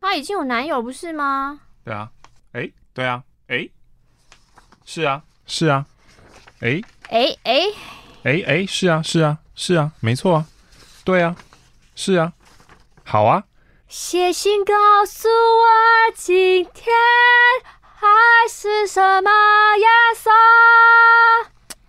她已经有男友不是吗？对啊，哎，对啊，哎，是啊，是啊，哎，哎哎哎哎，是啊，是啊，是啊，没错啊，对啊，是啊，好啊，写信告诉我今天还是什么颜色？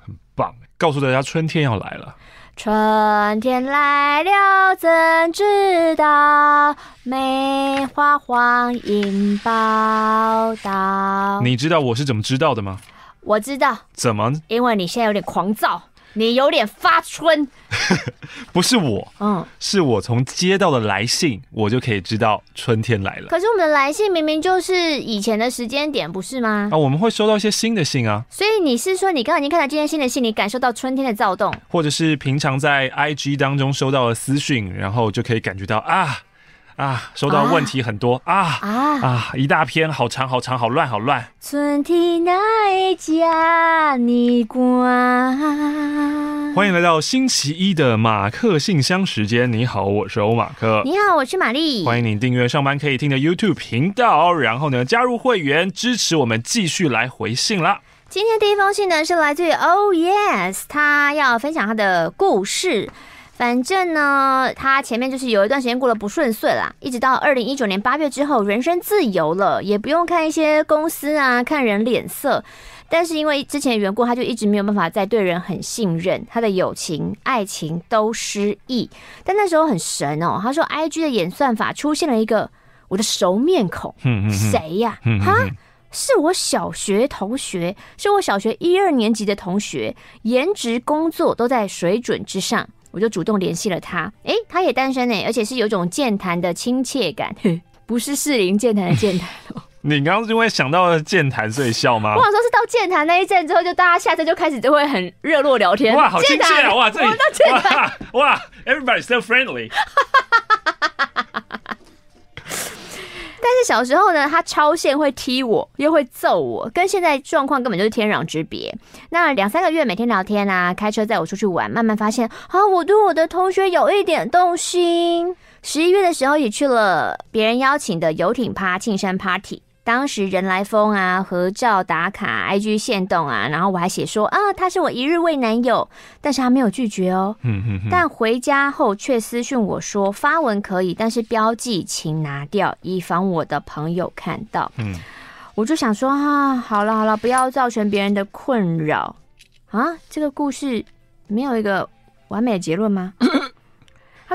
很棒，告诉大家春天要来了。春天来了，怎知道？梅花黄迎报道。你知道我是怎么知道的吗？我知道。怎么？因为你现在有点狂躁。你有点发春，不是我，嗯，是我从接到的来信，我就可以知道春天来了。可是我们的来信明明就是以前的时间点，不是吗？啊，我们会收到一些新的信啊。所以你是说，你刚刚已经看到今天新的信，你感受到春天的躁动，或者是平常在 IG 当中收到的私讯，然后就可以感觉到啊。啊，收到问题很多啊啊啊！一大篇，好长好长，好乱好乱。春天来家你关。欢迎来到星期一的马克信箱时间。你好，我是欧马克。你好，我是玛丽。欢迎你订阅上班可以听的 YouTube 频道，然后呢，加入会员支持我们，继续来回信啦。今天第一封信呢是来自于 Oh Yes，他要分享他的故事。反正呢，他前面就是有一段时间过得不顺遂啦，一直到二零一九年八月之后，人生自由了，也不用看一些公司啊，看人脸色。但是因为之前的缘故，他就一直没有办法再对人很信任，他的友情、爱情都失意。但那时候很神哦，他说 IG 的演算法出现了一个我的熟面孔，谁呀？哈，是我小学同学，是我小学一二年级的同学，颜值、工作都在水准之上。我就主动联系了他，诶，他也单身呢，而且是有种健谈的亲切感，不是适龄健谈的健谈哦。你刚刚是因为想到了健谈所以笑吗？我想说是到健谈那一阵之后，就大家下车就开始就会很热络聊天。哇，好亲切啊！哇，这里我们到健谈，哇，everybody so friendly。但是小时候呢，他超限会踢我，又会揍我，跟现在状况根本就是天壤之别。那两三个月每天聊天啊，开车载我出去玩，慢慢发现啊，我对我的同学有一点动心。十一月的时候也去了别人邀请的游艇趴庆生 party。当时人来疯啊，合照打卡，IG 限动啊，然后我还写说啊，他是我一日未男友，但是他没有拒绝哦。嗯嗯嗯。但回家后却私讯我说发文可以，但是标记请拿掉，以防我的朋友看到。嗯，我就想说啊，好了好了，不要造成别人的困扰啊。这个故事没有一个完美的结论吗？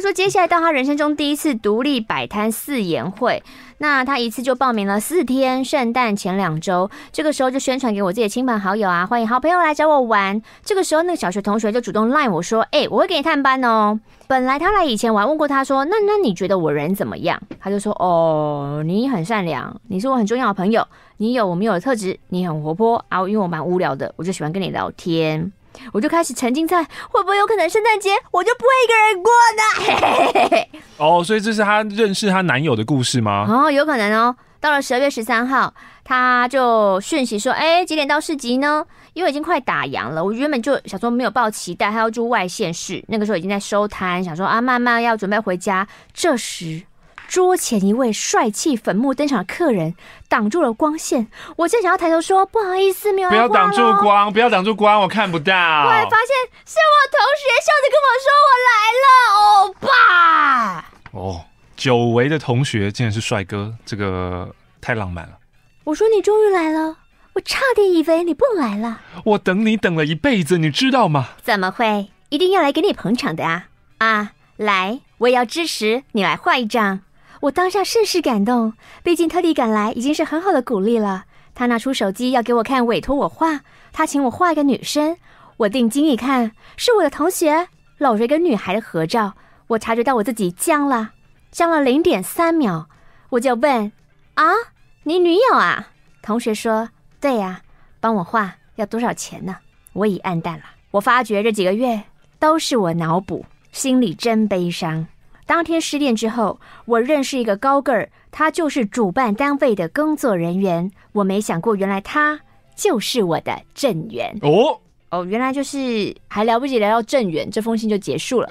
他说：“接下来到他人生中第一次独立摆摊四言会，那他一次就报名了四天。圣诞前两周，这个时候就宣传给我自己的亲朋好友啊，欢迎好朋友来找我玩。这个时候，那个小学同学就主动赖我说：‘哎，我会给你探班哦。’本来他来以前，我还问过他说：‘那那你觉得我人怎么样？’他就说：‘哦，你很善良，你是我很重要的朋友，你有我没有的特质，你很活泼啊。因为我蛮无聊的，我就喜欢跟你聊天。’我就开始沉浸在会不会有可能圣诞节我就不会一个人过呢？哦，所以这是她认识她男友的故事吗？哦，有可能哦。到了十二月十三号，她就讯息说：“哎，几点到市集呢？因为已经快打烊了。我原本就想说没有抱期待，她要住外县市，那个时候已经在收摊，想说啊，慢慢要准备回家。这时。”桌前一位帅气粉墨登场的客人挡住了光线，我正想要抬头说不好意思，没有。不要挡住光，不要挡住光，我看不到。后来发现是我同学笑着跟我说我来了，欧巴。哦，久违的同学竟然是帅哥，这个太浪漫了。我说你终于来了，我差点以为你不来了。我等你等了一辈子，你知道吗？怎么会？一定要来给你捧场的啊！啊，来，我也要支持你来画一张。我当下甚是感动，毕竟特地赶来已经是很好的鼓励了。他拿出手机要给我看，委托我画。他请我画一个女生，我定睛一看，是我的同学搂着一个女孩的合照。我察觉到我自己僵了，僵了零点三秒，我就问：“啊，你女友啊？”同学说：“对呀，帮我画要多少钱呢？”我已暗淡了。我发觉这几个月都是我脑补，心里真悲伤。当天失恋之后，我认识一个高个儿，他就是主办单位的工作人员。我没想过，原来他就是我的正缘。哦哦，原来就是还来不及聊到正缘，这封信就结束了。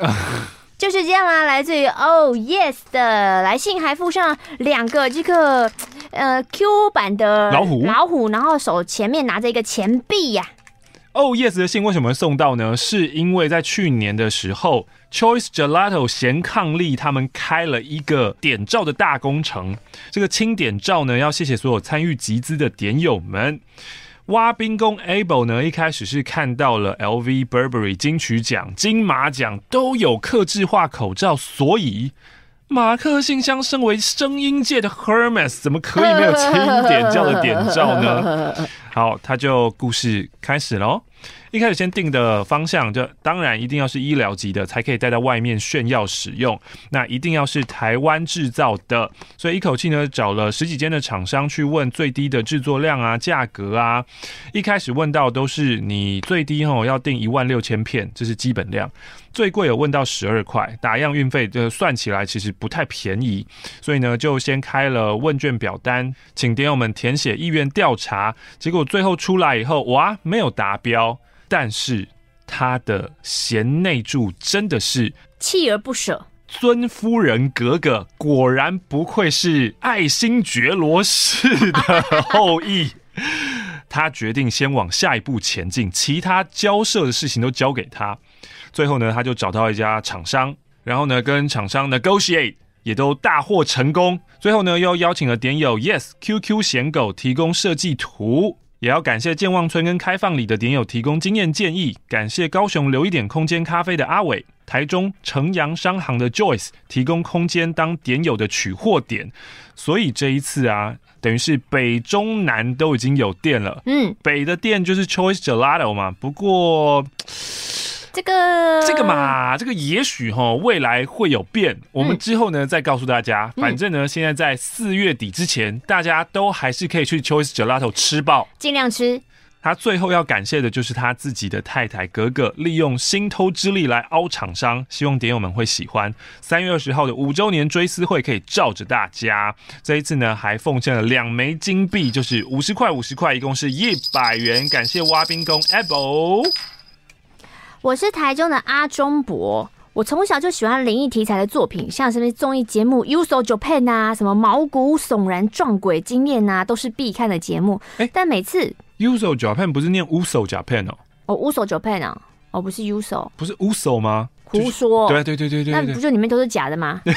就是这样啦。来自于 Oh Yes 的来信，还附上两个这个呃 Q 版的老虎，老虎，然后手前面拿着一个钱币呀。Oh Yes 的信为什么送到呢？是因为在去年的时候，Choice Gelato 贤伉俪他们开了一个点照的大工程。这个清点照呢，要谢谢所有参与集资的点友们。挖冰工 Able 呢，一开始是看到了 LV、Burberry 金曲奖、金马奖都有客制化口罩，所以马克信箱身为声音界的 Hermes，怎么可以没有清点照的点照呢？好，他就故事开始喽。一开始先定的方向，就当然一定要是医疗级的，才可以带到外面炫耀使用。那一定要是台湾制造的，所以一口气呢找了十几间的厂商去问最低的制作量啊、价格啊。一开始问到都是你最低吼要订一万六千片，这是基本量。最贵有问到十二块，打样运费就算起来其实不太便宜。所以呢就先开了问卷表单，请点友们填写意愿调查。结果最后出来以后，哇，没有达标。但是他的贤内助真的是锲而不舍，尊夫人格格果然不愧是爱新觉罗氏的后裔。他决定先往下一步前进，其他交涉的事情都交给他。最后呢，他就找到一家厂商，然后呢，跟厂商 negotiate 也都大获成功。最后呢，又邀请了点友 Yes QQ 贤狗提供设计图。也要感谢健忘村跟开放里的点友提供经验建议，感谢高雄留一点空间咖啡的阿伟，台中城阳商行的 Joyce 提供空间当点友的取货点，所以这一次啊，等于是北中南都已经有店了。嗯，北的店就是 Choice Gelato 嘛，不过。这个这个嘛，这个也许哈未来会有变，我们之后呢再告诉大家。反正呢，现在在四月底之前，大家都还是可以去 Choice Gelato 吃爆，尽量吃。他最后要感谢的就是他自己的太太格格，利用心偷之力来凹厂商，希望点友们会喜欢。三月二十号的五周年追思会可以罩着大家。这一次呢，还奉献了两枚金币，就是五十块五十块，一共是一百元。感谢挖冰工 Apple。我是台中的阿中博，我从小就喜欢灵异题材的作品，像什么综艺节目《Uso Japan》啊，什么毛骨悚然撞鬼经验啊，都是必看的节目。哎、欸，但每次《Uso Japan》不是念 Uso Japan 哦？哦，《Uso Japan》啊，哦，不是 Uso，不是 Uso 吗？胡说！对对对对对，那不就里面都是假的吗？对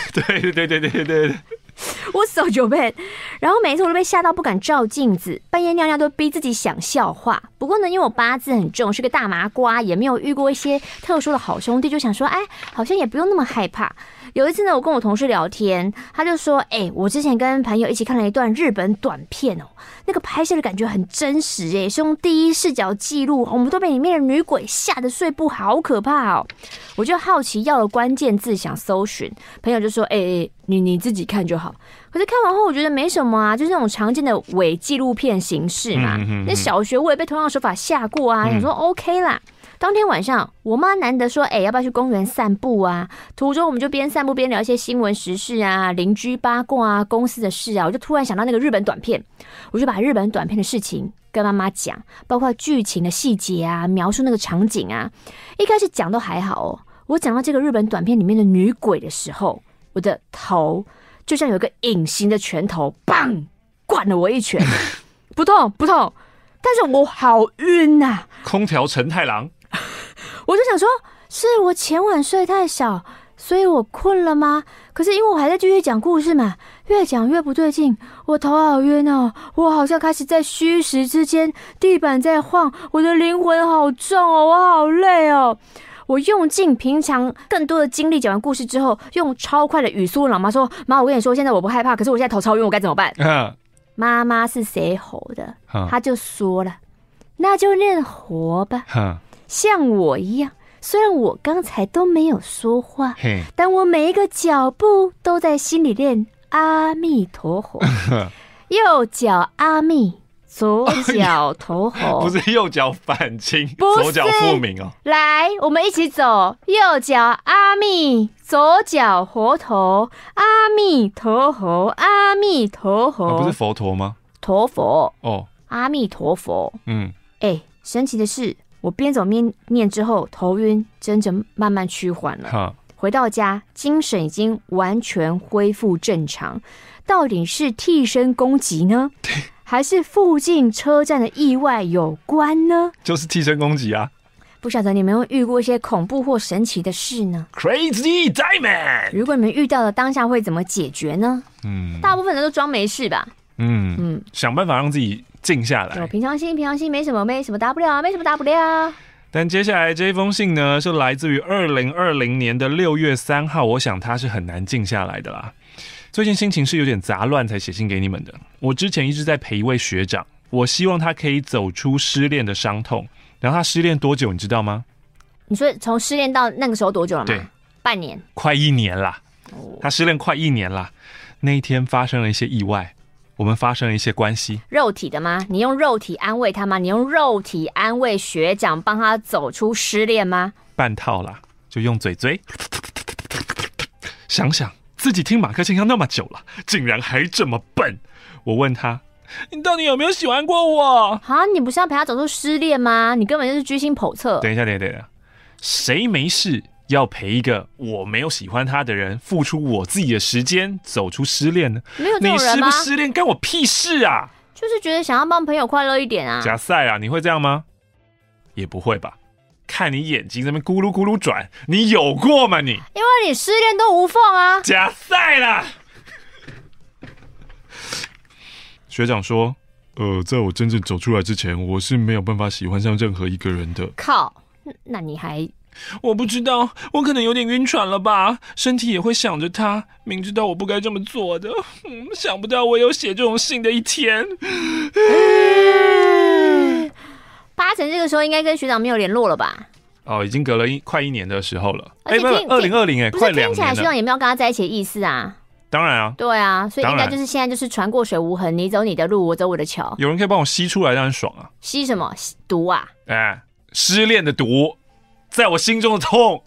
对对对对对。我手就被，然后每次我都被吓到不敢照镜子，半夜尿尿都逼自己想笑话。不过呢，因为我八字很重，是个大麻瓜，也没有遇过一些特殊的好兄弟，就想说，哎，好像也不用那么害怕。有一次呢，我跟我同事聊天，他就说，哎，我之前跟朋友一起看了一段日本短片哦，那个拍摄的感觉很真实，哎，是用第一视角记录，我们都被里面的女鬼吓得睡不好，好可怕哦。我就好奇要了关键字想搜寻，朋友就说，哎哎。你你自己看就好，可是看完后我觉得没什么啊，就是那种常见的伪纪录片形式嘛。那小学我也被同样的手法吓过啊，你、嗯、说 OK 啦。当天晚上，我妈难得说，哎、欸，要不要去公园散步啊？途中我们就边散步边聊一些新闻时事啊、邻居八卦啊、公司的事啊。我就突然想到那个日本短片，我就把日本短片的事情跟妈妈讲，包括剧情的细节啊、描述那个场景啊。一开始讲都还好哦，我讲到这个日本短片里面的女鬼的时候。我的头就像有一个隐形的拳头，砰，灌了我一拳，不痛不痛，但是我好晕呐、啊！空调陈太郎，我就想说，是我前晚睡太少，所以我困了吗？可是因为我还在继续讲故事嘛，越讲越不对劲，我头好晕哦，我好像开始在虚实之间，地板在晃，我的灵魂好重哦，我好累哦。我用尽平常更多的精力讲完故事之后，用超快的语速问老妈说：“妈，我跟你说，现在我不害怕，可是我现在头超晕，我该怎么办？”妈妈是谁吼的？他就说了：“那就念活吧，像我一样。虽然我刚才都没有说话，但我每一个脚步都在心里念阿弥陀佛，右脚阿弥。”左脚头红，不是右脚反清，左脚复明哦。来，我们一起走，右脚阿弥，左脚佛陀，阿弥陀佛，阿弥陀佛，不是佛陀吗？陀佛哦，阿弥陀佛。嗯，哎，神奇的是，我边走边念之后，头晕真正慢慢趋缓了。回到家，精神已经完全恢复正常。到底是替身攻击呢，还是附近车站的意外有关呢？就是替身攻击啊！不晓得你们有遇过一些恐怖或神奇的事呢？Crazy Diamond，如果你们遇到了当下会怎么解决呢？嗯，大部分人都装没事吧。嗯嗯，想办法让自己静下来。有平常心，平常心，没什么，没什么大不了啊，没什么大不了。但接下来这一封信呢，是来自于二零二零年的六月三号。我想他是很难静下来的啦。最近心情是有点杂乱，才写信给你们的。我之前一直在陪一位学长，我希望他可以走出失恋的伤痛。然后他失恋多久，你知道吗？你说从失恋到那个时候多久了吗？对，半年，快一年啦。他失恋快一年啦。那一天发生了一些意外。我们发生了一些关系，肉体的吗？你用肉体安慰他吗？你用肉体安慰学长，帮他走出失恋吗？半套啦，就用嘴嘴。想想自己听马克信箱那么久了，竟然还这么笨。我问他：“你到底有没有喜欢过我？”啊，你不是要陪他走出失恋吗？你根本就是居心叵测。等一下，等一下，等一下，谁没事？要陪一个我没有喜欢他的人，付出我自己的时间，走出失恋呢？没有？你失不失恋干我屁事啊！就是觉得想要帮朋友快乐一点啊。假赛啊，你会这样吗？也不会吧？看你眼睛在那边咕噜咕噜转，你有过吗你？因为你失恋都无缝啊。假赛啦！学长说，呃，在我真正走出来之前，我是没有办法喜欢上任何一个人的。靠，那你还？我不知道，我可能有点晕船了吧，身体也会想着他，明知道我不该这么做的，嗯，想不到我有写这种信的一天。这个时候应该跟学长没有联络了吧？哦，已经隔了一快一年的时候了。哎，不是二零二零哎，快两年了。听起来学长也没有跟他在一起的意思啊。当然啊。对啊，所以应该就是现在就是船过水无痕，你走你的路，我走我的桥。有人可以帮我吸出来，让人爽啊！吸什么？吸毒啊？哎，失恋的毒。在我心中的痛，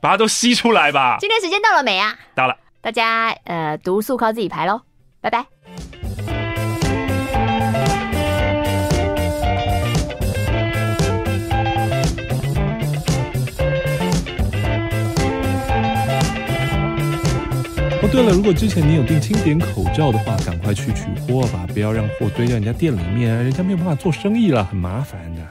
把它都吸出来吧。今天时间到了没啊？到了。大家呃，毒素靠自己排喽，拜拜。对了，如果之前你有订清点口罩的话，赶快去取货吧，不要让货堆在人家店里面，人家没有办法做生意了，很麻烦的。